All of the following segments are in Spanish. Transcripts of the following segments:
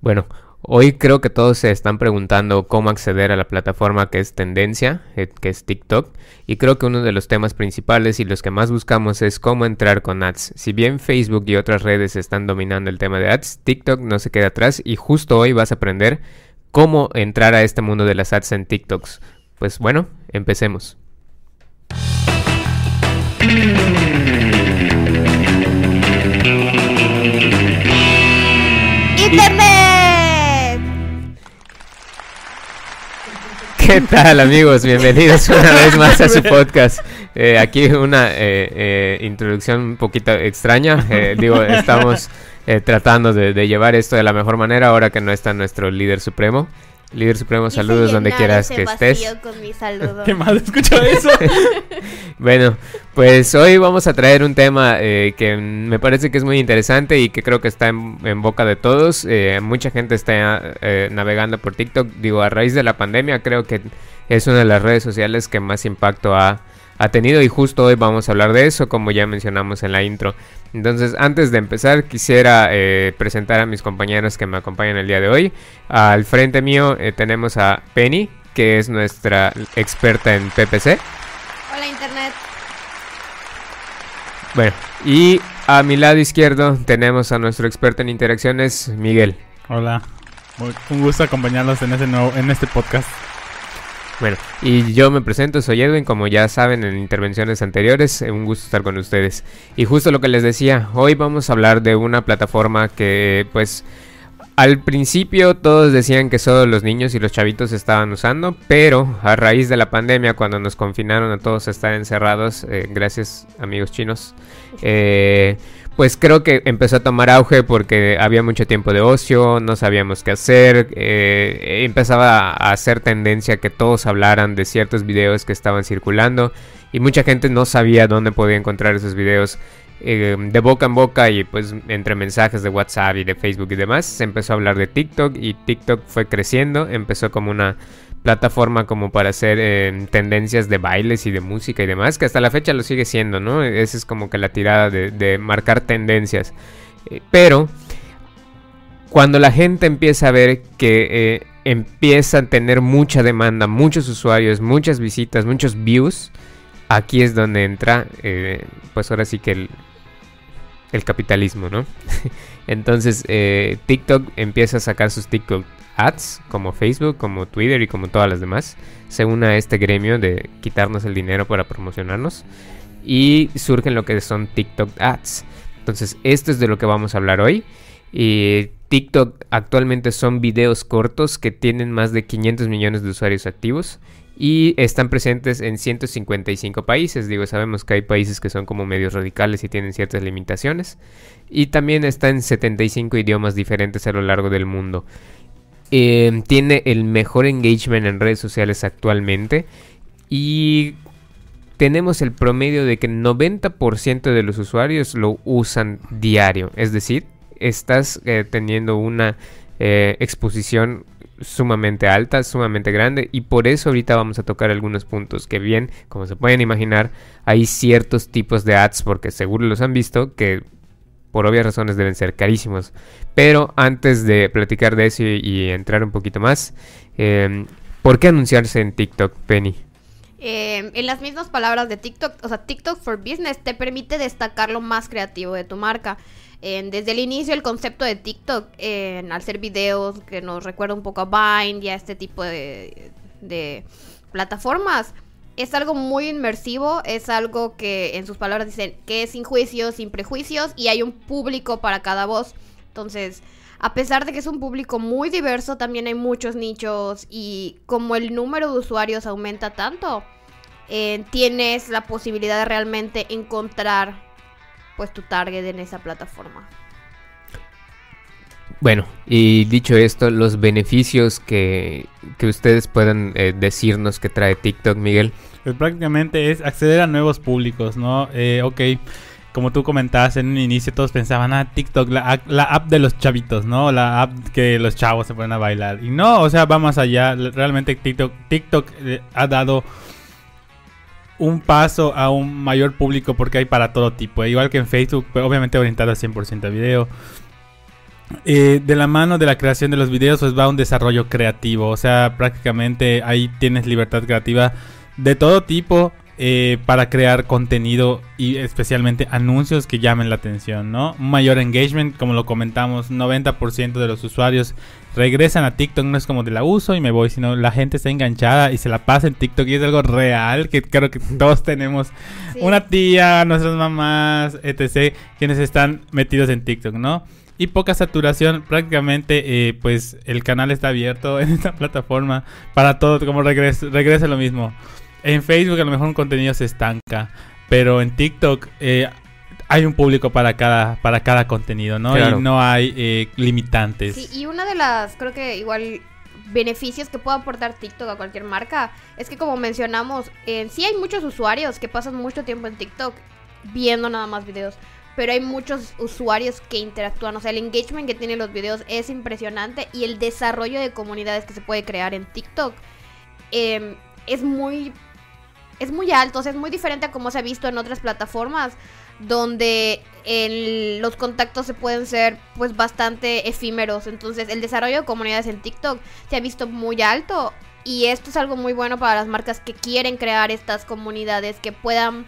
Bueno, hoy creo que todos se están preguntando cómo acceder a la plataforma que es tendencia, eh, que es TikTok, y creo que uno de los temas principales y los que más buscamos es cómo entrar con ads. Si bien Facebook y otras redes están dominando el tema de ads, TikTok no se queda atrás y justo hoy vas a aprender cómo entrar a este mundo de las ads en TikToks. Pues bueno, empecemos. ¿Qué tal amigos? Bienvenidos una vez más a su podcast. Eh, aquí una eh, eh, introducción un poquito extraña. Eh, digo, estamos eh, tratando de, de llevar esto de la mejor manera ahora que no está nuestro líder supremo. Líder supremo, saludos donde quieras ese que estés. vacío Con mi saludo. ¿Qué mal escuchó eso? Bueno, pues hoy vamos a traer un tema eh, que me parece que es muy interesante y que creo que está en, en boca de todos. Eh, mucha gente está eh, navegando por TikTok. Digo, a raíz de la pandemia creo que es una de las redes sociales que más impacto ha, ha tenido y justo hoy vamos a hablar de eso, como ya mencionamos en la intro. Entonces, antes de empezar, quisiera eh, presentar a mis compañeros que me acompañan el día de hoy. Al frente mío eh, tenemos a Penny, que es nuestra experta en PPC. Hola Internet. Bueno, y a mi lado izquierdo tenemos a nuestro experto en interacciones, Miguel. Hola. Un gusto acompañarlos en, ese nuevo, en este podcast. Bueno, y yo me presento, soy Edwin, como ya saben en intervenciones anteriores, eh, un gusto estar con ustedes. Y justo lo que les decía, hoy vamos a hablar de una plataforma que pues al principio todos decían que solo los niños y los chavitos estaban usando, pero a raíz de la pandemia, cuando nos confinaron a todos a estar encerrados, eh, gracias amigos chinos, eh, pues creo que empezó a tomar auge porque había mucho tiempo de ocio, no sabíamos qué hacer, eh, empezaba a hacer tendencia que todos hablaran de ciertos videos que estaban circulando y mucha gente no sabía dónde podía encontrar esos videos eh, de boca en boca y pues entre mensajes de WhatsApp y de Facebook y demás se empezó a hablar de TikTok y TikTok fue creciendo, empezó como una plataforma como para hacer eh, tendencias de bailes y de música y demás, que hasta la fecha lo sigue siendo, ¿no? Esa es como que la tirada de, marcar tendencias. Eh, pero cuando la gente empieza a ver que eh, empieza a tener mucha demanda, muchos usuarios, muchas visitas, muchos views, aquí es donde entra, eh, pues ahora sí que el, el capitalismo, ¿no? Entonces TikTok empieza a sacar sus TikTok ads, como Facebook, como Twitter y como todas las demás, se une a este gremio de quitarnos el dinero para promocionarnos y surgen lo que son TikTok ads. Entonces esto es de lo que vamos a hablar hoy. TikTok actualmente son videos cortos que tienen más de 500 millones de usuarios activos y están presentes en 155 países. Digo, sabemos que hay países que son como medios radicales y tienen ciertas limitaciones. Y también está en 75 idiomas diferentes a lo largo del mundo. Eh, tiene el mejor engagement en redes sociales actualmente. Y tenemos el promedio de que 90% de los usuarios lo usan diario. Es decir, estás eh, teniendo una eh, exposición sumamente alta, sumamente grande y por eso ahorita vamos a tocar algunos puntos que bien, como se pueden imaginar, hay ciertos tipos de ads porque seguro los han visto que por obvias razones deben ser carísimos. Pero antes de platicar de eso y, y entrar un poquito más, eh, ¿por qué anunciarse en TikTok, Penny? Eh, en las mismas palabras de TikTok, o sea, TikTok for Business te permite destacar lo más creativo de tu marca. Eh, desde el inicio el concepto de TikTok, al hacer videos que nos recuerda un poco a Vine y a este tipo de, de plataformas, es algo muy inmersivo, es algo que en sus palabras dicen que es sin juicios, sin prejuicios y hay un público para cada voz. Entonces, a pesar de que es un público muy diverso, también hay muchos nichos y como el número de usuarios aumenta tanto, eh, tienes la posibilidad de realmente encontrar pues tu target en esa plataforma. Bueno, y dicho esto, los beneficios que, que ustedes puedan eh, decirnos que trae TikTok, Miguel. Pues prácticamente es acceder a nuevos públicos, ¿no? Eh, ok, como tú comentabas en un inicio, todos pensaban, ah, TikTok, la, la app de los chavitos, ¿no? La app que los chavos se ponen a bailar. Y no, o sea, va más allá. Realmente TikTok, TikTok eh, ha dado un paso a un mayor público porque hay para todo tipo. Igual que en Facebook, pero obviamente orientado al 100% a video. Eh, de la mano de la creación de los videos, pues va un desarrollo creativo. O sea, prácticamente ahí tienes libertad creativa de todo tipo eh, para crear contenido y especialmente anuncios que llamen la atención, ¿no? Un mayor engagement, como lo comentamos, 90% de los usuarios regresan a TikTok, no es como de la uso y me voy, sino la gente está enganchada y se la pasa en TikTok y es algo real que creo que todos tenemos una tía, nuestras mamás, etc., quienes están metidos en TikTok, ¿no? Y poca saturación, prácticamente eh, pues el canal está abierto en esta plataforma para todo, como regresa, regresa lo mismo. En Facebook a lo mejor un contenido se estanca, pero en TikTok eh, hay un público para cada, para cada contenido, ¿no? Y no hay eh, limitantes. Sí, y una de las, creo que igual beneficios que puede aportar TikTok a cualquier marca es que como mencionamos, eh, sí hay muchos usuarios que pasan mucho tiempo en TikTok viendo nada más videos, pero hay muchos usuarios que interactúan, o sea, el engagement que tienen los videos es impresionante y el desarrollo de comunidades que se puede crear en TikTok em, es muy es muy alto, o sea, es muy diferente a como se ha visto en otras plataformas donde los contactos se pueden ser pues bastante efímeros. Entonces el desarrollo de comunidades en TikTok se ha visto muy alto y esto es algo muy bueno para las marcas que quieren crear estas comunidades, que puedan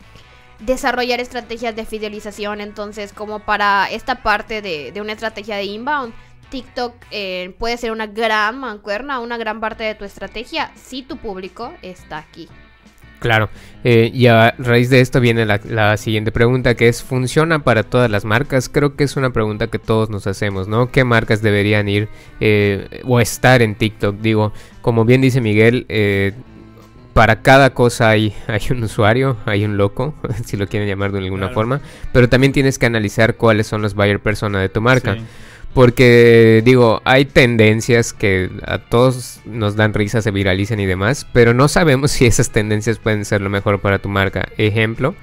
desarrollar estrategias de fidelización. Entonces como para esta parte de, una estrategia de inbound. TikTok eh, puede ser una gran mancuerna, una gran parte de tu estrategia si tu público está aquí. Claro, eh, y a raíz de esto viene la, siguiente pregunta que es, ¿funciona para todas las marcas? Creo que es una pregunta que todos nos hacemos, ¿no? ¿Qué marcas deberían ir eh, o estar en TikTok? Digo, como bien dice Miguel, eh, para cada cosa hay, hay un usuario, hay un loco, si lo quieren llamar de alguna forma, pero también tienes que analizar cuáles son los buyer persona de tu marca. Porque digo, hay tendencias que a todos nos dan risa, se viralizan y demás, pero no sabemos si esas tendencias pueden ser lo mejor para tu marca. Ejemplo,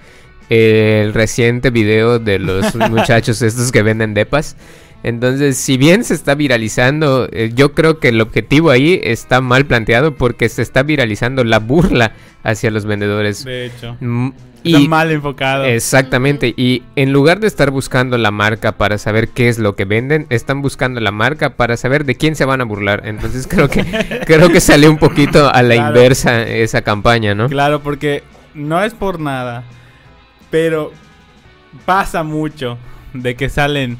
el reciente video de los muchachos estos que venden depas. Entonces, si bien se está viralizando, eh, yo creo que el objetivo ahí está mal planteado porque se está viralizando la burla hacia los vendedores. De hecho. Mm, y, mal enfocado. Exactamente. Y en lugar de estar buscando la marca para saber qué es lo que venden, están buscando la marca para saber de quién se van a burlar. Entonces creo que creo que salió un poquito a la inversa esa campaña, ¿no? Claro, porque no es por nada, pero pasa mucho de que salen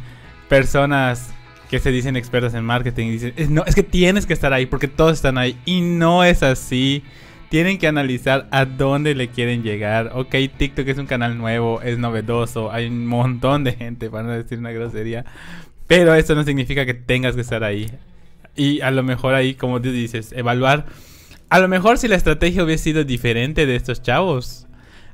personas que se dicen expertas en marketing y dicen, no, es que tienes que estar ahí porque todos están ahí y no es así tienen que analizar a dónde le quieren llegar. Ok, TikTok es un canal nuevo, es novedoso, hay un montón de gente, para no decir una grosería. Pero eso no significa que tengas que estar ahí. Y a lo mejor ahí, como tú dices, evaluar. A lo mejor si la estrategia hubiese sido diferente de estos chavos,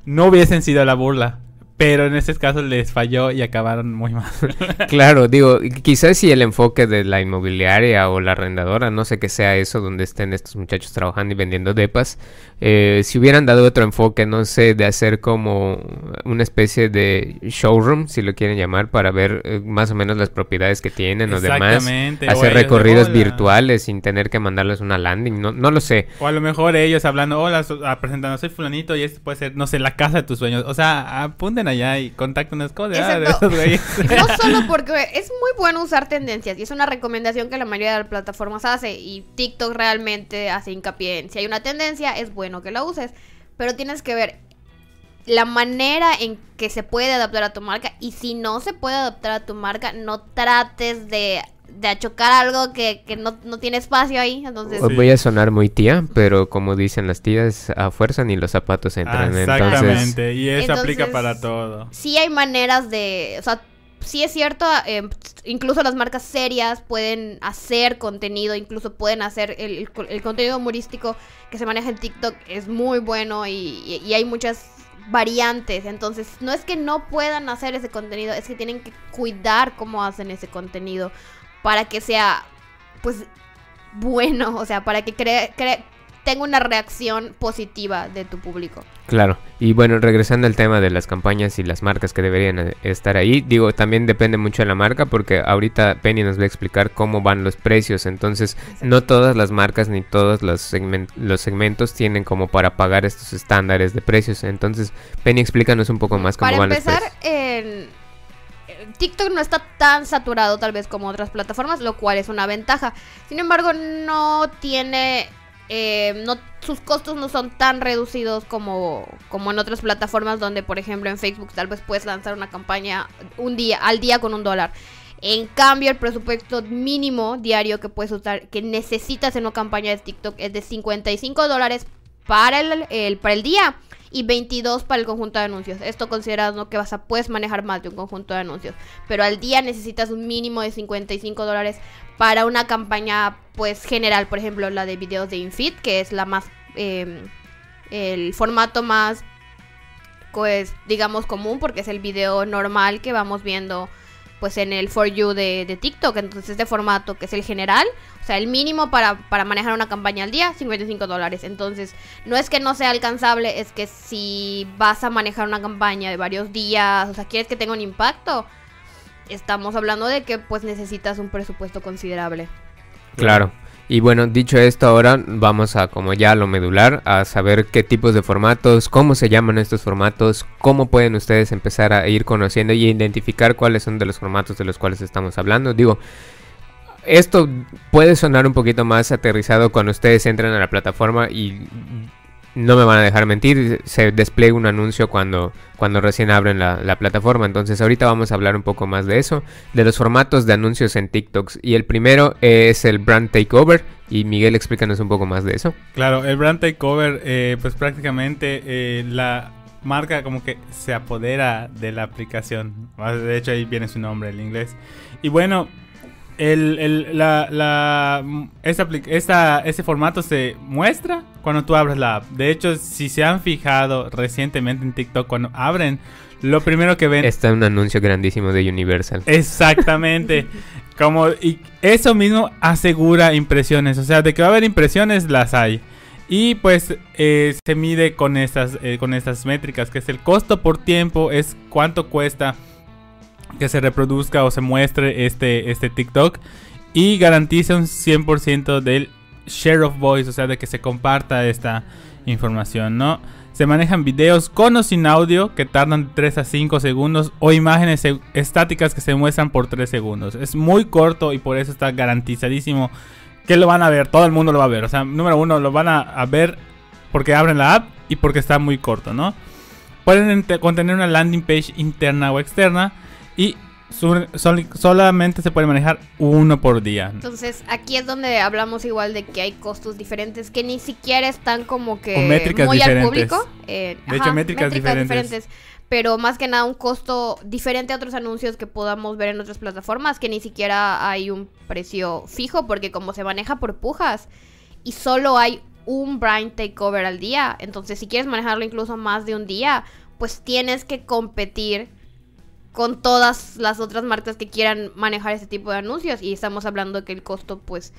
no hubiesen sido la burla. Pero en este caso les falló y acabaron muy mal. claro, digo, quizás si el enfoque de la inmobiliaria o la arrendadora, no sé qué sea eso donde estén estos muchachos trabajando y vendiendo depas, eh, si hubieran dado otro enfoque, no sé, de hacer como una especie de showroom, si lo quieren llamar, para ver eh, más o menos las propiedades que tienen o demás, hacer recorridos virtuales sin tener que mandarles una landing, no, no lo sé. O a lo mejor ellos hablando, hola, ah, presentando, soy fulanito y esto puede ser, no sé, la casa de tus sueños. O sea, apunten allá y contacten unas cosas. Ah, no solo porque es muy bueno usar tendencias y es una recomendación que la mayoría de las plataformas hace y TikTok realmente hace hincapié en si hay una tendencia es bueno que la uses, pero tienes que ver la manera en que se puede adaptar a tu marca y si no se puede adaptar a tu marca no trates de de chocar algo que, no, tiene espacio ahí. Entonces... Voy a sonar muy tía, pero como dicen las tías, a fuerza ni los zapatos entran. Exactamente, y eso aplica para todo. Sí hay maneras de... O sea, sí es cierto, eh, incluso las marcas serias pueden hacer contenido, incluso pueden hacer el, contenido humorístico que se maneja en TikTok, es muy bueno y, y, hay muchas variantes. Entonces, no es que no puedan hacer ese contenido, es que tienen que cuidar cómo hacen ese contenido para que sea, pues, bueno, o sea, para que cree, tenga una reacción positiva de tu público. Claro, y bueno, regresando al tema de las campañas y las marcas que deberían eh, estar ahí, digo, también depende mucho de la marca porque ahorita Penny nos va a explicar cómo van los precios, entonces no todas las marcas ni todos los, los segmentos tienen como para pagar estos estándares de precios, entonces Penny explícanos un poco más cómo van los precios. Para empezar, TikTok no está tan saturado tal vez como otras plataformas, lo cual es una ventaja. Sin embargo, no tiene eh, no, sus costos no son tan reducidos como, como en otras plataformas donde, por ejemplo, en Facebook tal vez puedes lanzar una campaña un día, al día con un dólar. En cambio, el presupuesto mínimo diario que puedes usar, que necesitas en una campaña de TikTok es de 55 dólares para el, para el día y 22 para el conjunto de anuncios. Esto considerando que vas a puedes manejar más de un conjunto de anuncios, pero al día necesitas un mínimo de 55 dólares para una campaña pues general, por ejemplo la de videos de Infit, que es la más em, el formato más pues digamos común porque es el video normal que vamos viendo pues en el For You de, de, TikTok. Entonces este formato que es el general, o sea, el mínimo para, para manejar una campaña al día, 55 dólares. Entonces no es que no sea alcanzable, es que si vas a manejar una campaña de varios días, o sea, quieres que tenga un impacto, estamos hablando de que pues necesitas un presupuesto considerable. Claro. Y bueno, dicho esto, ahora vamos a, como ya lo medular, a saber qué tipos de formatos, cómo se llaman estos formatos, cómo pueden ustedes empezar a ir conociendo y identificar cuáles son de los formatos de los cuales estamos hablando. Digo, esto puede sonar un poquito más aterrizado cuando ustedes entran a la plataforma y no me van a dejar mentir, se despliega un anuncio cuando, cuando recién abren la, plataforma. Entonces ahorita vamos a hablar un poco más de eso, de los formatos de anuncios en TikToks. Y el primero es el Brand Takeover. Y Miguel, explícanos un poco más de eso. Claro, el Brand Takeover, eh, pues prácticamente eh, la marca como que se apodera de la aplicación. De hecho ahí viene su nombre en inglés. Y bueno, el, el, la, la, esta, ese formato se muestra cuando tú abres la app. De hecho, si se han fijado recientemente en TikTok, cuando abren, lo primero que ven... Está un anuncio grandísimo de Universal. Exactamente. Como, y eso mismo asegura impresiones. O sea, de que va a haber impresiones, las hay. Y pues eh, se mide con estas, eh, con estas métricas, que es el costo por tiempo, es cuánto cuesta que se reproduzca o se muestre este, este TikTok y garantiza un 100% del share of voice, o sea, de que se comparta esta información, ¿no? Se manejan videos con o sin audio que tardan 3 a 5 segundos o imágenes estáticas que se muestran por 3 segundos. Es muy corto y por eso está garantizadísimo que lo van a ver, todo el mundo lo va a ver. O sea, número uno, lo van a, ver porque abren la app y porque está muy corto, ¿no? Pueden contener una landing page interna o externa y solamente se puede manejar uno por día. Entonces, aquí es donde hablamos igual de que hay costos diferentes que ni siquiera están como que muy al público. Eh, de hecho, métricas, diferentes. Pero más que nada un costo diferente a otros anuncios que podamos ver en otras plataformas, que ni siquiera hay un precio fijo, porque como se maneja por pujas y solo hay un brand takeover al día, entonces si quieres manejarlo incluso más de un día, pues tienes que competir con todas las otras marcas que quieran manejar ese tipo de anuncios y estamos hablando que el costo pues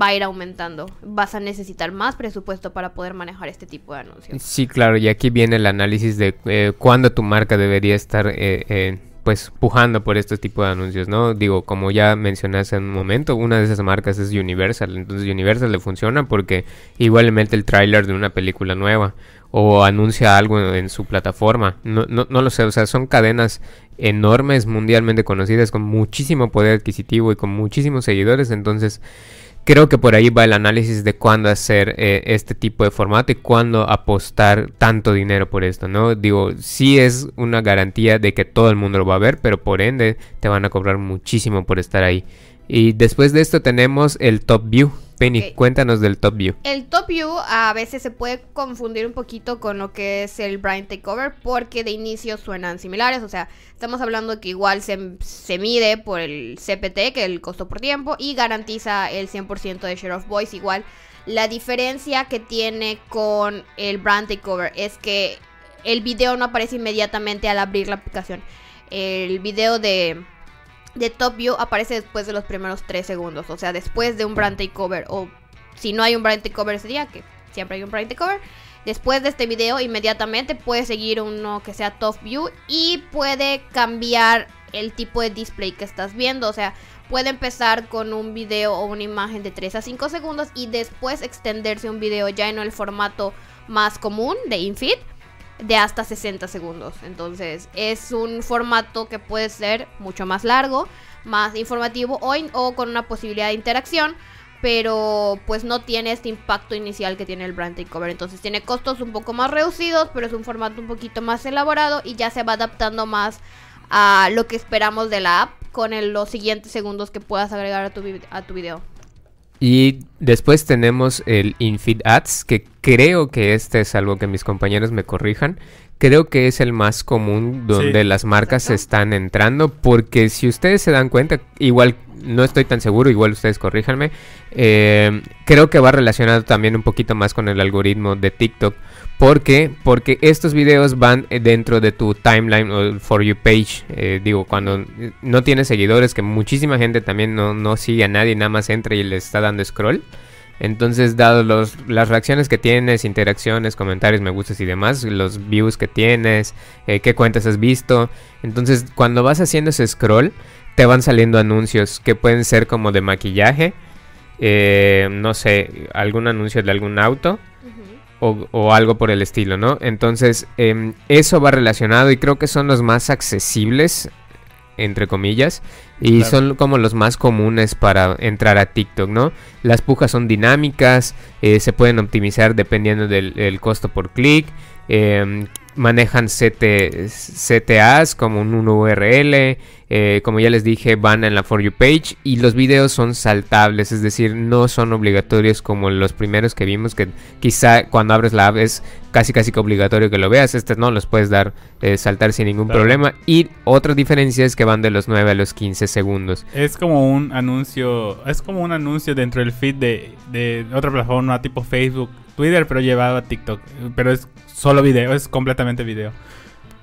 va a ir aumentando. Vas a necesitar más presupuesto para poder manejar este tipo de anuncios. Sí, claro, y aquí viene el análisis de eh, cuándo tu marca debería estar eh, pues pujando por este tipo de anuncios, ¿no? Digo, como ya mencioné hace un momento, una de esas marcas es Universal, entonces Universal le funciona porque igualmente el tráiler de una película nueva o anuncia algo en, su plataforma. No, no, no, lo sé, o sea, son cadenas enormes, mundialmente conocidas, con muchísimo poder adquisitivo y con muchísimos seguidores. Entonces, creo que por ahí va el análisis de cuándo hacer eh, este tipo de formato y cuándo apostar tanto dinero por esto, ¿no? Digo, sí es una garantía de que todo el mundo lo va a ver, pero por ende te van a cobrar muchísimo por estar ahí. Y después de esto tenemos el Top View. Penny, cuéntanos del Top View. El Top View a veces se puede confundir un poquito con lo que es el Blind Takeover porque de inicio suenan similares. O sea, estamos hablando que igual se, se mide por el CPT, que es el costo por tiempo, y garantiza el 100% de share of voice. Igual, la diferencia que tiene con el Brand Takeover es que el video no aparece inmediatamente al abrir la aplicación. El video de de Top View aparece después de los primeros 3 segundos. O sea, después de un brand takeover. O si no hay un brand takeover ese que siempre hay un brand takeover. Después de este video, inmediatamente puede seguir uno que sea Top View. Y puede cambiar el tipo de display que estás viendo. O sea, puede empezar con un video o una imagen de 3 a 5 segundos. Y después extenderse un video ya en el formato más común de Infit de hasta 60 segundos. Entonces es un formato que puede ser mucho más largo, más informativo o, con una posibilidad de interacción pero pues no tiene este impacto inicial que tiene el brand takeover. Entonces tiene costos un poco más reducidos, pero es un formato un poquito más elaborado y ya se va adaptando más a lo que esperamos de la app con los siguientes segundos que puedas agregar a tu, a tu video. Y después tenemos el InFeed Ads, que creo que este es algo que mis compañeros me corrijan. Creo que es el más común donde las marcas están entrando, porque si ustedes se dan cuenta, igual no estoy tan seguro, igual ustedes corríjanme. Eh, creo que va relacionado también un poquito más con el algoritmo de TikTok. ¿Por qué? Porque estos videos van eh, dentro de tu timeline o For You page. Eh, digo, cuando no tienes seguidores, que muchísima gente también no, no sigue a nadie, nada más entra y le está dando scroll. Entonces, dado los, las reacciones que tienes, interacciones, comentarios, me gustas y demás, los views que tienes, qué cuentas has visto. Entonces, cuando vas haciendo ese scroll, te van saliendo anuncios que pueden ser como de maquillaje, eh, no sé, algún anuncio de algún auto o, algo por el estilo, ¿no? Entonces, em, eso va relacionado y creo que son los más accesibles, entre comillas, y son como los más comunes para entrar a TikTok, ¿no? Las pujas son dinámicas, eh, se pueden optimizar dependiendo del, costo por clic. Em, manejan CTAs como un URL, eh, como ya les dije, van en la For You page y los videos son saltables, es decir, no son obligatorios como los primeros que vimos, que quizá cuando abres la app es casi casi que obligatorio que lo veas, este no los puedes dar eh, saltar sin ningún problema. Y otra diferencia es que van de los 9 a los 15 segundos. Es como un anuncio, es como un anuncio dentro del feed de, de otra plataforma tipo Facebook, Twitter, pero llevado a TikTok, pero es solo video, es completamente video.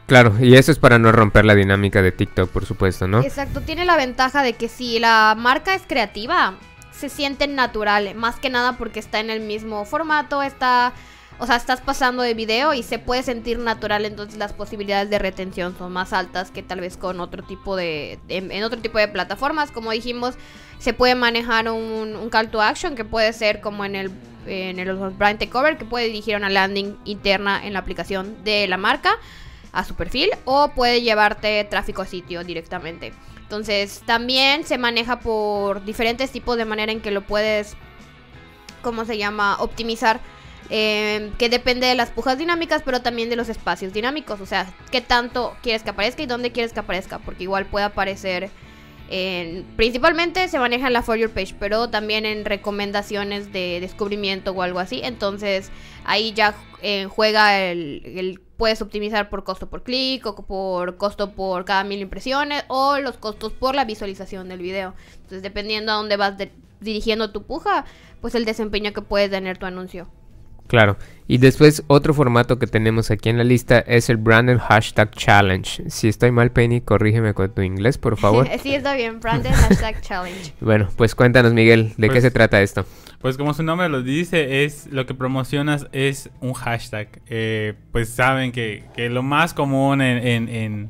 Claro, y eso es para no romper la dinámica de TikTok, por supuesto, ¿no? Exacto, tiene la ventaja de que si la marca es creativa, se siente natural, más que nada porque está en el mismo formato, está, o sea, estás pasando de video y se puede sentir natural, entonces las posibilidades de retención son más altas que tal vez con otro tipo de, en, otro tipo de plataformas, como dijimos, se puede manejar un, un call to action que puede ser como en el en el brand takeover que puede dirigir una landing interna en la aplicación de la marca a su perfil o puede llevarte tráfico a sitio directamente. Entonces también se maneja por diferentes tipos de manera en que lo puedes, ¿cómo se llama? Optimizar. Eh, que depende de las pujas dinámicas, pero también de los espacios dinámicos. O sea, qué tanto quieres que aparezca y dónde quieres que aparezca. Porque igual puede aparecer principalmente se maneja en la For Your Page, pero también en recomendaciones de descubrimiento o algo así. Entonces ahí ya eh, juega el, Puedes optimizar por costo por clic o por costo por cada mil impresiones o los costos por la visualización del video. Entonces dependiendo a dónde vas dirigiendo tu puja, pues el desempeño que puede tener tu anuncio. Claro. Y después otro formato que tenemos aquí en la lista es el Branded Hashtag Challenge. Si estoy mal, Penny, corrígeme con tu inglés, por favor. sí, está bien. Branded Hashtag Challenge. bueno, pues cuéntanos, Miguel, ¿de qué pues se trata esto? Pues como su nombre lo dice, es lo que promocionas es un hashtag. Eh, pues saben que, lo más común en, en,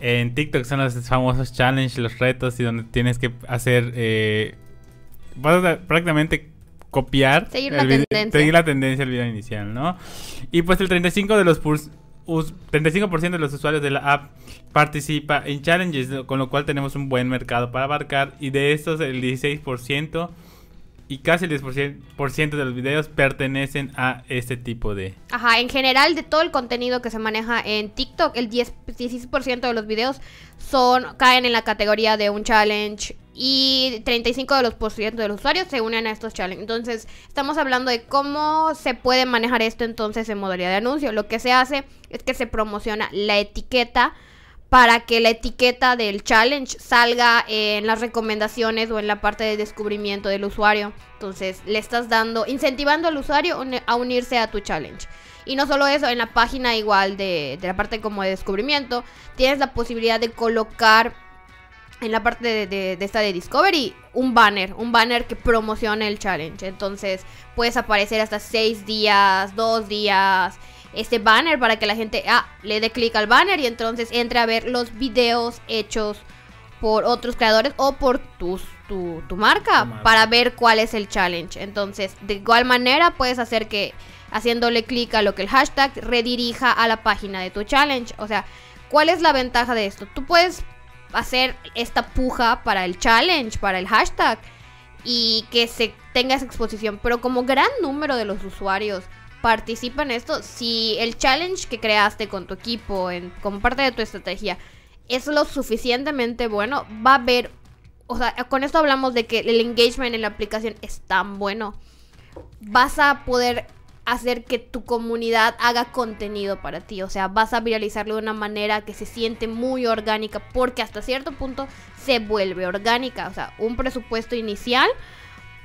en, TikTok son los famosos challenges, los retos y donde tienes que hacer... Eh, prácticamente copiar, seguir la, tendencia. seguir la tendencia del video inicial, ¿no? Y pues el 35 de los 35% de los usuarios de la app participa en challenges, con lo cual tenemos un buen mercado para abarcar y de estos el 16% y casi el 10% de los videos pertenecen a este tipo de... Ajá, en general de todo el contenido que se maneja en TikTok, el 10, 16% de los videos son caen en la categoría de un challenge y 35 de los ciento de los usuarios se unen a estos challenges. Entonces, estamos hablando de cómo se puede manejar esto entonces en modalidad de anuncio. Lo que se hace es que se promociona la etiqueta para que la etiqueta del challenge salga en las recomendaciones o en la parte de descubrimiento del usuario. Entonces le estás dando, incentivando al usuario a unirse a tu challenge. Y no solo eso, en la página igual de, la parte como de descubrimiento, tienes la posibilidad de colocar en la parte de, de, esta de Discovery un banner, un banner que promocione el challenge. Entonces puedes aparecer hasta 6 días, 2 días este banner para que la gente ah, le dé clic al banner y entonces entre a ver los videos hechos por otros creadores o por tus, tu, tu, marca, para ver cuál es el challenge. Entonces, de igual manera puedes hacer que haciéndole clic a lo que el hashtag redirija a la página de tu challenge. O sea, ¿cuál es la ventaja de esto? Tú puedes hacer esta puja para el challenge, para el hashtag y que se tenga esa exposición, pero como gran número de los usuarios participan en esto, si el challenge que creaste con tu equipo en, como parte de tu estrategia es lo suficientemente bueno, va a haber, o sea, con esto hablamos de que el engagement en la aplicación es tan bueno, vas a poder hacer que tu comunidad haga contenido para ti, o sea, vas a viralizarlo de una manera que se siente muy orgánica, porque hasta cierto punto se vuelve orgánica, o sea, un presupuesto inicial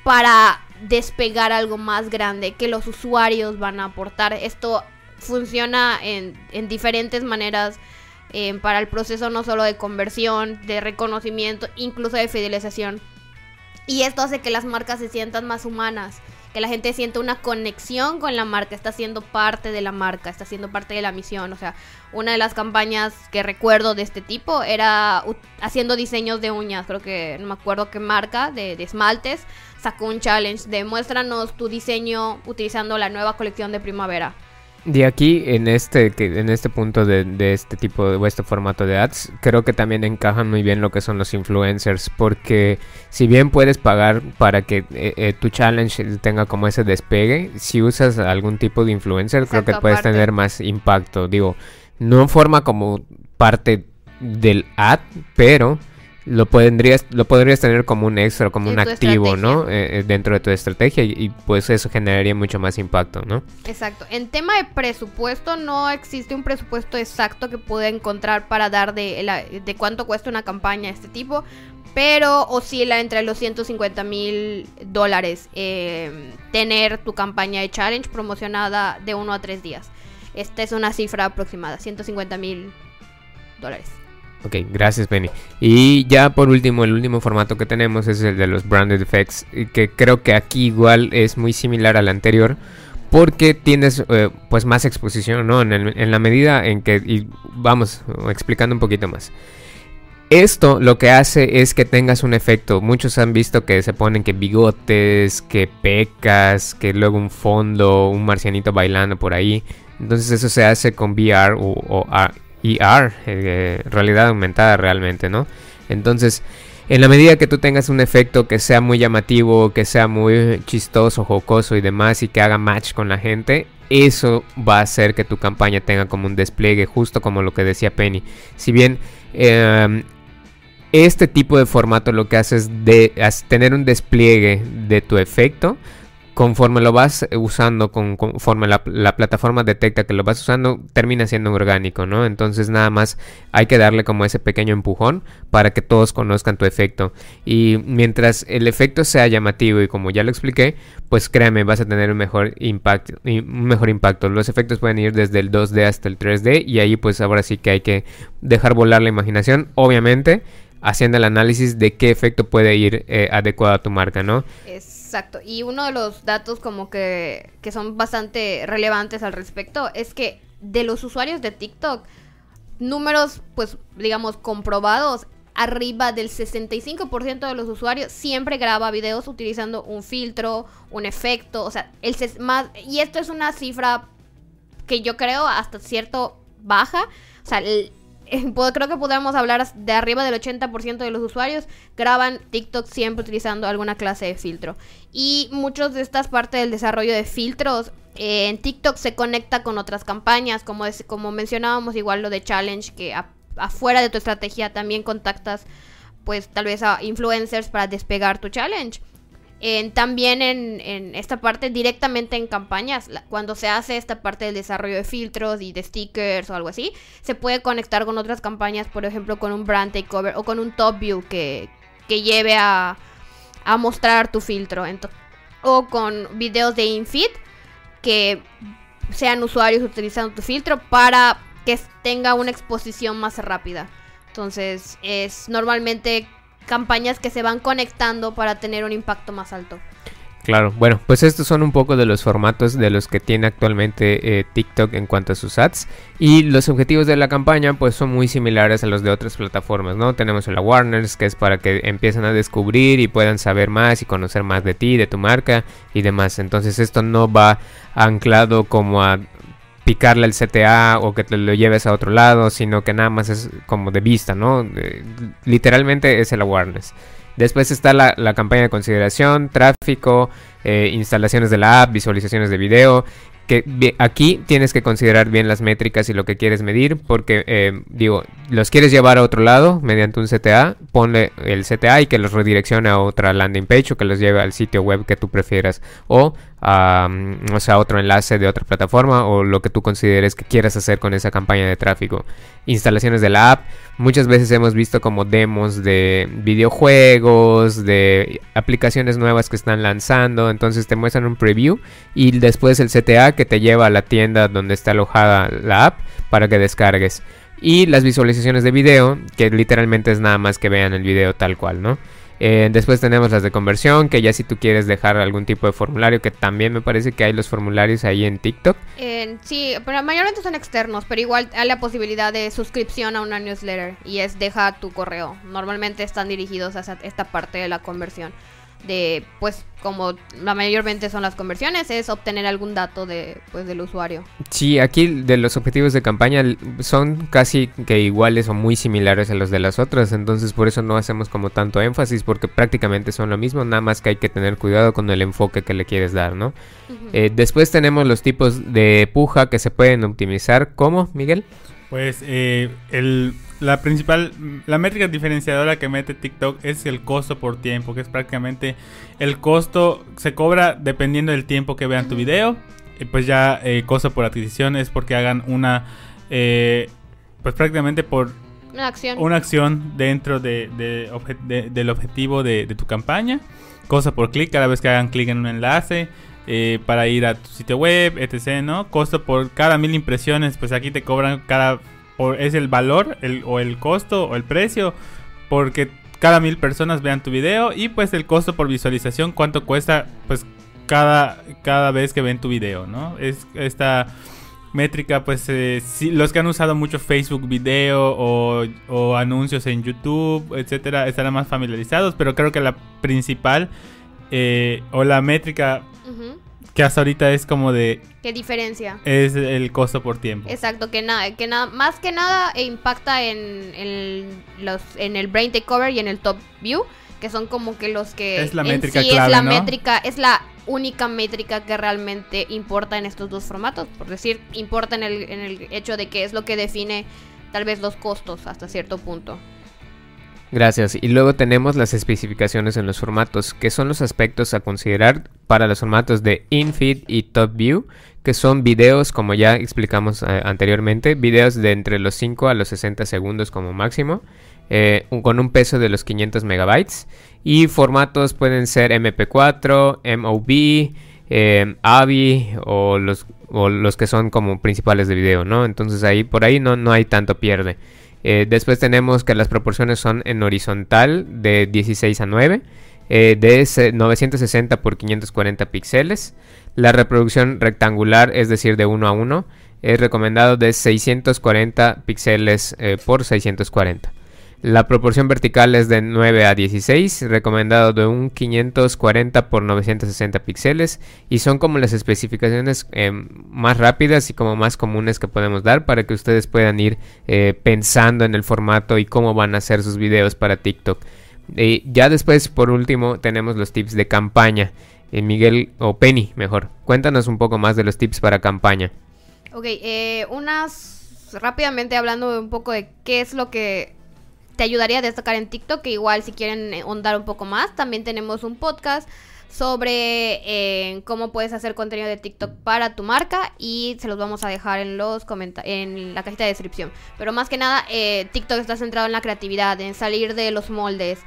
para despegar algo más grande que los usuarios van a aportar. Esto funciona en, diferentes maneras eh, para el proceso no solo de conversión, de reconocimiento, incluso de fidelización. Y esto hace que las marcas se sientan más humanas, que la gente sienta una conexión con la marca, está siendo parte de la marca, está siendo parte de la misión. O sea, una de las campañas que recuerdo de este tipo era haciendo diseños de uñas, creo que no me acuerdo qué marca, de, de esmaltes sacó un challenge de muéstranos tu diseño utilizando la nueva colección de primavera. De aquí, en este, en este punto de, este tipo de este formato de ads, creo que también encajan muy bien lo que son los influencers, porque si bien puedes pagar para que eh, eh, tu challenge tenga como ese despegue, si usas algún tipo de influencer, creo que puedes tener más impacto. Digo, no forma como parte del ad, pero lo podrías, lo podrías tener como un extra, como un activo, ¿no? Eh, eh, dentro de tu estrategia y, pues eso generaría mucho más impacto, ¿no? Exacto. En tema de presupuesto, no existe un presupuesto exacto que pueda encontrar para dar de, de cuánto cuesta una campaña de este tipo, pero oscila entre los 150 mil dólares eh, tener tu campaña de challenge promocionada de uno a tres días. Esta es una cifra aproximada, 150 mil dólares. Ok, gracias Benny. Y ya por último, el último formato que tenemos es el de los branded effects, que creo que aquí igual es muy similar al anterior, porque tienes eh, pues más exposición, ¿no? En, la medida en que, vamos explicando un poquito más. Esto lo que hace es que tengas un efecto. Muchos han visto que se ponen que bigotes, que pecas, que luego un fondo, un marcianito bailando por ahí. Entonces eso se hace con VR o, o ER, eh, realidad aumentada realmente, ¿no? Entonces, en la medida que tú tengas un efecto que sea muy llamativo, que sea muy chistoso, jocoso y demás, y que haga match con la gente, eso va a hacer que tu campaña tenga como un despliegue, justo como lo que decía Penny. Si bien em, este tipo de formato lo que hace es tener un despliegue de tu efecto, conforme lo vas usando, conforme la, plataforma detecta que lo vas usando, termina siendo orgánico, ¿no? Entonces nada más hay que darle como ese pequeño empujón para que todos conozcan tu efecto. Y mientras el efecto sea llamativo y como ya lo expliqué, pues créeme, vas a tener un mejor impacto. Un mejor impacto. Los efectos pueden ir desde el 2D hasta el 3D y ahí pues ahora sí que hay que dejar volar la imaginación, obviamente haciendo el análisis de qué efecto puede ir eh, adecuado a tu marca, ¿no? Exacto. Y uno de los datos como que, que son bastante relevantes al respecto es que de los usuarios de TikTok, números, pues, digamos, comprobados, arriba del 65% de los usuarios siempre graba videos utilizando un filtro, un efecto, o sea, el más y esto es una cifra que yo creo hasta cierto baja, o sea, el, creo que podemos hablar de arriba del 80% de los usuarios graban TikTok siempre utilizando alguna clase de filtro. Y muchos de estas partes del desarrollo de filtros eh, en TikTok se conecta con otras campañas, como, como mencionábamos igual lo de Challenge, que afuera de tu estrategia también contactas pues tal vez a influencers para despegar tu challenge también en, esta parte directamente en campañas, cuando se hace esta parte del desarrollo de filtros y de stickers o algo así, se puede conectar con otras campañas, por ejemplo con un brand takeover o con un top view que, lleve a, mostrar tu filtro. o con videos de infeed que sean usuarios utilizando tu filtro para que tenga una exposición más rápida. Entonces es normalmente campañas que se van conectando para tener un impacto más alto. Claro, bueno, pues estos son un poco de los formatos de los que tiene actualmente eh, TikTok en cuanto a sus ads. Y los objetivos de la campaña pues son muy similares a los de otras plataformas, ¿no? Tenemos la Warners, que es para que empiecen a descubrir y puedan saber más y conocer más de ti, de tu marca y demás. Entonces esto no va anclado como a picarle el CTA o que te lo lleves a otro lado, sino que nada más es como de vista, ¿no? literalmente es el awareness. Después está la, campaña de consideración, tráfico, eh, instalaciones de la app, visualizaciones de video que aquí tienes que considerar bien las métricas y lo que quieres medir, porque eh, digo, los quieres llevar a otro lado mediante un CTA, ponle el CTA y que los redireccione a otra landing page o que los lleve al sitio web que tú prefieras, o a o sea, otro enlace de otra plataforma o lo que tú consideres que quieras hacer con esa campaña de tráfico. Instalaciones de la app, muchas veces hemos visto como demos de videojuegos, de aplicaciones nuevas que están lanzando, entonces te muestran un preview y después el CTA que te lleva a la tienda donde está alojada la app para que descargues. Y las visualizaciones de video, que literalmente es nada más que vean el video tal cual, ¿no? Eh, después tenemos las de conversión, que ya si tú quieres dejar algún tipo de formulario, que también me parece que hay los formularios ahí en TikTok. sí, pero mayormente son externos, pero igual hay la posibilidad de suscripción a una newsletter y es deja tu correo. Normalmente están dirigidos a esta parte de la conversión de pues como la mayormente son las conversiones es obtener algún dato de pues del usuario. Sí, aquí de los objetivos de campaña son casi que iguales o muy similares a los de las otras, entonces por eso no hacemos como tanto énfasis porque prácticamente son lo mismo, nada más que hay que tener cuidado con el enfoque que le quieres dar, ¿no? Eh, después tenemos los tipos de puja que se pueden optimizar, ¿cómo, Miguel? Pues eh, el la principal, la métrica diferenciadora que mete TikTok es el costo por tiempo, que es prácticamente el costo se cobra dependiendo del tiempo que vean tu video. Y pues ya eh, costo por adquisición es porque hagan una, eh, pues prácticamente por una acción, una acción dentro de, del objetivo de, tu campaña. Costo por clic cada vez que hagan clic en un enlace. Eh, para ir a tu sitio web, etc. ¿no? Costo por cada mil impresiones, pues aquí te cobran cada es el valor o el costo o el precio porque cada mil personas vean tu video y pues el costo por visualización cuánto cuesta pues cada, cada vez que ven tu video, ¿no? Es esta métrica pues eh, los que han usado mucho Facebook video o, anuncios en YouTube, etcétera, estarán más familiarizados, pero creo que la principal eh, o la métrica que hasta ahorita es como de... ¿Qué diferencia? Es el costo por tiempo. Exacto, que nada, que nada, más que nada impacta en, los, en el brain takeover y en el top view, que son como que los que... Es la métrica sí clave, es la ¿no? métrica, es la única métrica que realmente importa en estos dos formatos, por decir, importa en el, en el hecho de que es lo que define tal vez los costos hasta cierto punto. Gracias. Y luego tenemos las especificaciones en los formatos, que son los aspectos a considerar para los formatos de InFeed y Top View, que son videos, como ya explicamos eh, anteriormente, videos de entre los 5 a los 60 segundos como máximo, eh, con un peso de los 500 megabytes. Y formatos pueden ser MP4, MOV, eh, AVI o los, o los que son como principales de video, ¿no? Entonces ahí por ahí no, no hay tanto pierde. Eh, después tenemos que las proporciones son en horizontal de 16 a 9, eh, de 960 por 540 píxeles. La reproducción rectangular, es decir, de 1 a 1, es recomendado de 640 píxeles eh, por 640. La proporción vertical es de 9 a 16, recomendado de un 540 por 960 píxeles y son como las especificaciones eh, más rápidas y como más comunes que podemos dar para que ustedes puedan ir eh, pensando en el formato y cómo van a hacer sus videos para TikTok. Y ya después, por último, tenemos los tips de campaña. Eh, Miguel o Penny, mejor. Cuéntanos un poco más de los tips para campaña. Ok, unas rápidamente hablando un poco de qué es lo que te ayudaría a destacar en TikTok, que igual si quieren ahondar un poco más, también tenemos un podcast sobre eh, cómo puedes hacer contenido de TikTok para tu marca y se los vamos a dejar en los en la cajita de descripción. Pero más que nada, eh, TikTok está centrado en la creatividad, en salir de los moldes,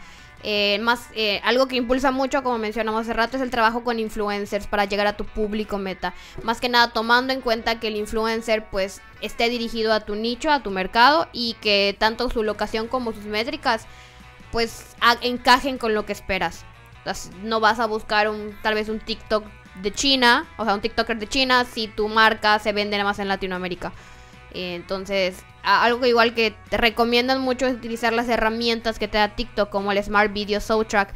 eh, más, eh, algo que impulsa mucho, como mencionamos hace rato, es el trabajo con influencers para llegar a tu público meta. Más que nada tomando en cuenta que el influencer pues esté dirigido a tu nicho, a tu mercado y que tanto su locación como sus métricas pues encajen con lo que esperas. No vas a buscar un tal vez un TikTok de China, o sea, un TikToker de China si tu marca se vende más en Latinoamérica. Eh, Entonces, algo igual que te recomiendan mucho utilizar las herramientas que te da TikTok, como el Smart Video Soundtrack.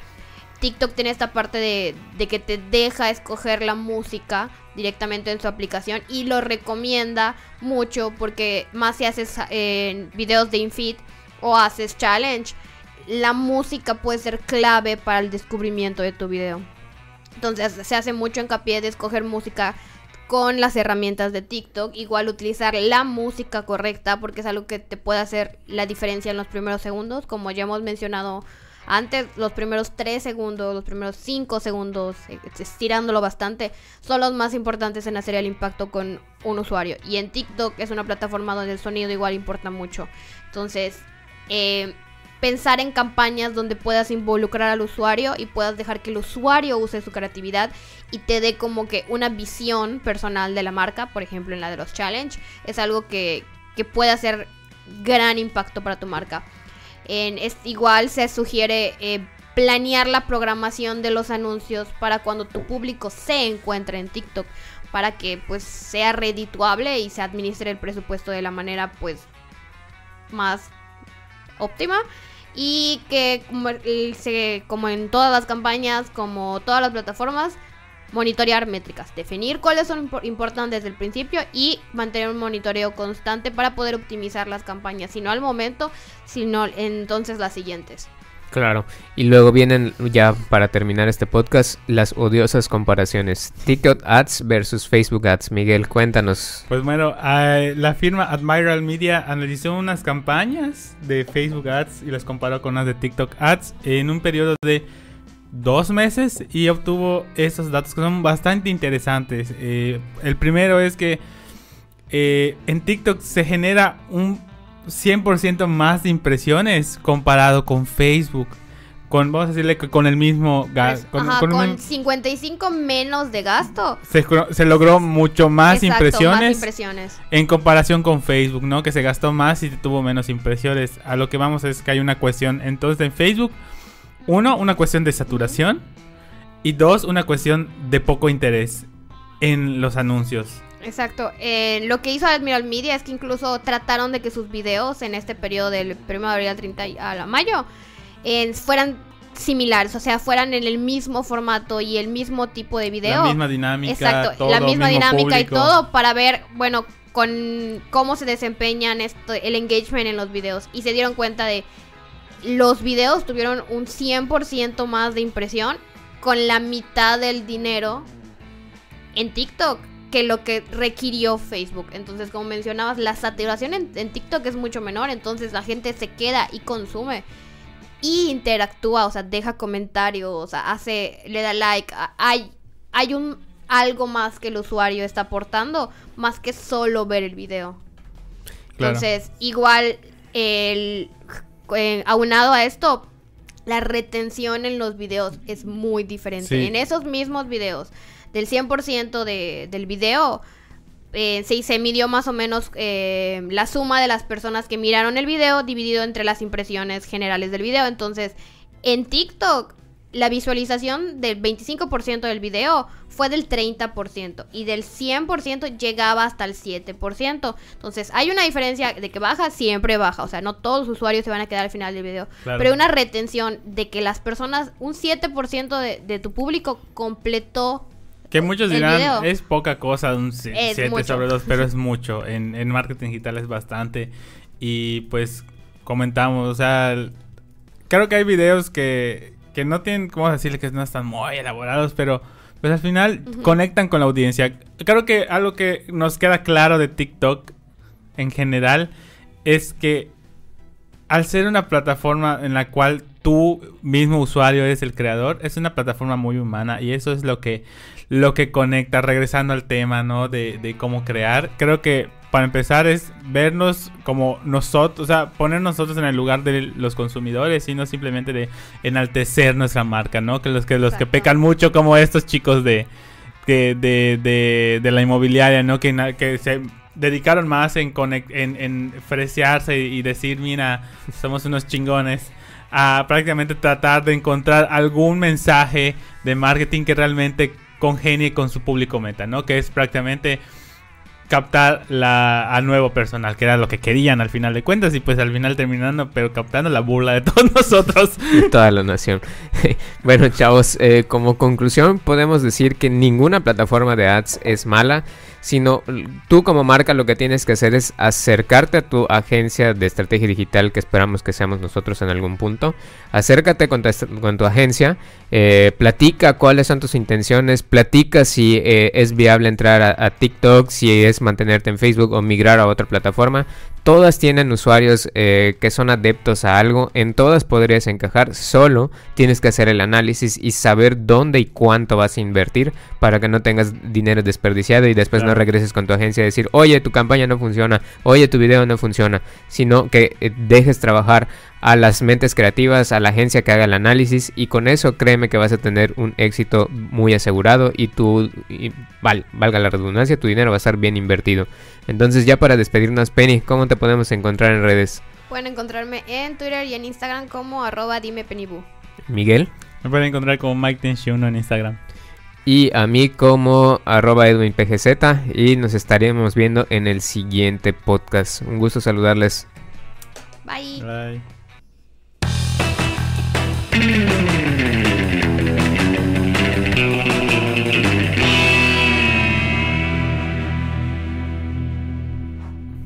TikTok tiene esta parte de, que te deja escoger la música directamente en su aplicación y lo recomienda mucho porque más si haces eh, videos de infeed o haces challenge, la música puede ser clave para el descubrimiento de tu video. Entonces se hace mucho hincapié de escoger música con las herramientas de TikTok. Igual utilizar la música correcta porque es algo que te puede hacer la diferencia en los primeros segundos. Como ya hemos mencionado antes, los primeros 3 segundos, los primeros 5 segundos, eh, estirándolo bastante, son los más importantes en hacer el impacto con un usuario. Y en TikTok es una plataforma donde el sonido igual importa mucho. Entonces, eh, pensar en campañas donde puedas involucrar al usuario y puedas dejar que el usuario use su creatividad y te dé como que una visión personal de la marca, por ejemplo en la de los challenge, es algo que, que puede hacer gran impacto para tu marca. Es, igual se sugiere eh, planear la programación de los anuncios para cuando tu público se encuentre en TikTok para que pues sea redituable y se administre el presupuesto de la manera pues más óptima y que se- como en todas las campañas, como todas las plataformas, monitorear métricas, definir cuáles son impor- importantes desde el principio y mantener un monitoreo constante para poder optimizar las campañas, si no al momento, sino entonces las siguientes. Claro. Y luego vienen ya para terminar este podcast las odiosas comparaciones. TikTok Ads versus Facebook Ads. Miguel, cuéntanos. Pues bueno, la firma Admiral Media analizó unas campañas de Facebook Ads y las comparó con las de TikTok Ads en un periodo de dos meses y obtuvo esos datos que son bastante interesantes. Eh, el primero es que eh, en TikTok se genera un 100% más impresiones comparado con Facebook. Con, vamos a decirle que con el mismo gas. Pues, ajá, con, 55 menos de gasto. se, se logró mucho más Exacto, impresiones Más impresiones. en comparación con Facebook, ¿no? Que se gastó más y tuvo menos impresiones. A lo que vamos es que hay una cuestión. Entonces en Facebook, uno, una cuestión de saturación. Y dos, una cuestión de poco interés en los anuncios. Exacto. Eh, lo que hizo Admiral Media es que incluso trataron de que sus videos en este periodo del 1 de abril al 30 y- a la mayo eh, fueran similares, o sea, fueran en el mismo formato y el mismo tipo de video. La misma dinámica. Exacto, todo, la misma dinámica y todo para ver, bueno, con cómo se desempeñan esto, el engagement en los videos. Y se dieron cuenta de los videos tuvieron un 100% más de impresión con la mitad del dinero en TikTok que lo que requirió Facebook. Entonces, como mencionabas, la saturación en, en TikTok es mucho menor, entonces la gente se queda y consume y interactúa, o sea, deja comentarios, o sea, hace, le da like, hay, hay un algo más que el usuario está aportando, más que solo ver el video. Claro. Entonces, igual, el, eh, aunado a esto, la retención en los videos es muy diferente. Sí. En esos mismos videos, del 100% de, del video, eh, se, se midió más o menos eh, la suma de las personas que miraron el video dividido entre las impresiones generales del video. Entonces, en TikTok, la visualización del 25% del video fue del 30% y del 100% llegaba hasta el 7%. Entonces, hay una diferencia de que baja, siempre baja. O sea, no todos los usuarios se van a quedar al final del video. Claro. Pero hay una retención de que las personas, un 7% de, de tu público completó Que muchos dirán, es poca cosa, un Es 7 mucho. sobre 2, pero es mucho. En, en marketing digital es bastante. Y pues comentamos, o sea, creo que hay videos que, que no tienen, ¿cómo decirle? Que no están muy elaborados, pero pues al final conectan con la audiencia. Creo que algo que nos queda claro de TikTok en general es que al ser una plataforma en la cual tú mismo usuario eres el creador, es una plataforma muy humana y eso es lo que lo que conecta, regresando al tema, ¿no? De, de cómo crear. Creo que para empezar es vernos como nosotros, o sea, poner nosotros en el lugar de los consumidores y no simplemente de enaltecer nuestra marca, ¿no? Que los que, los que pecan mucho como estos chicos de, de, de, de la inmobiliaria, ¿no? Que, que se dedicaron más en, en, en fresearse y, y decir, mira, somos unos chingones. A prácticamente tratar de encontrar algún mensaje de marketing que realmente congenie con su público meta, ¿no? Que es prácticamente captar la, a nuevo personal, que era lo que querían al final de cuentas, y pues al final terminando, pero captando la burla de todos nosotros. toda la nación. bueno, chavos, eh, como conclusión podemos decir que ninguna plataforma de ads es mala sino tú como marca lo que tienes que hacer es acercarte a tu agencia de estrategia digital que esperamos que seamos nosotros en algún punto. Acércate con tu, agencia, eh, platica cuáles son tus intenciones, platica si eh, es viable entrar a, TikTok, si es mantenerte en Facebook o migrar a otra plataforma. Todas tienen usuarios eh, que son adeptos a algo, en todas podrías encajar, solo tienes que hacer el análisis y saber dónde y cuánto vas a invertir para que no tengas dinero desperdiciado y después no regreses con tu agencia a decir, oye, tu campaña no funciona, oye, tu video no funciona, sino que eh, dejes trabajar a las mentes creativas, a la agencia que haga el análisis y con eso créeme que vas a tener un éxito muy asegurado y tu, valga la redundancia, tu dinero va a estar bien invertido. Entonces ya para despedirnos, Penny, ¿cómo te podemos encontrar en redes? Pueden encontrarme en Twitter y en Instagram como arroba dime Miguel. Me pueden encontrar como Mike Tension en Instagram. Y a mí como arroba edwinpgz y nos estaremos viendo en el siguiente podcast. Un gusto saludarles. Bye. Bye. You.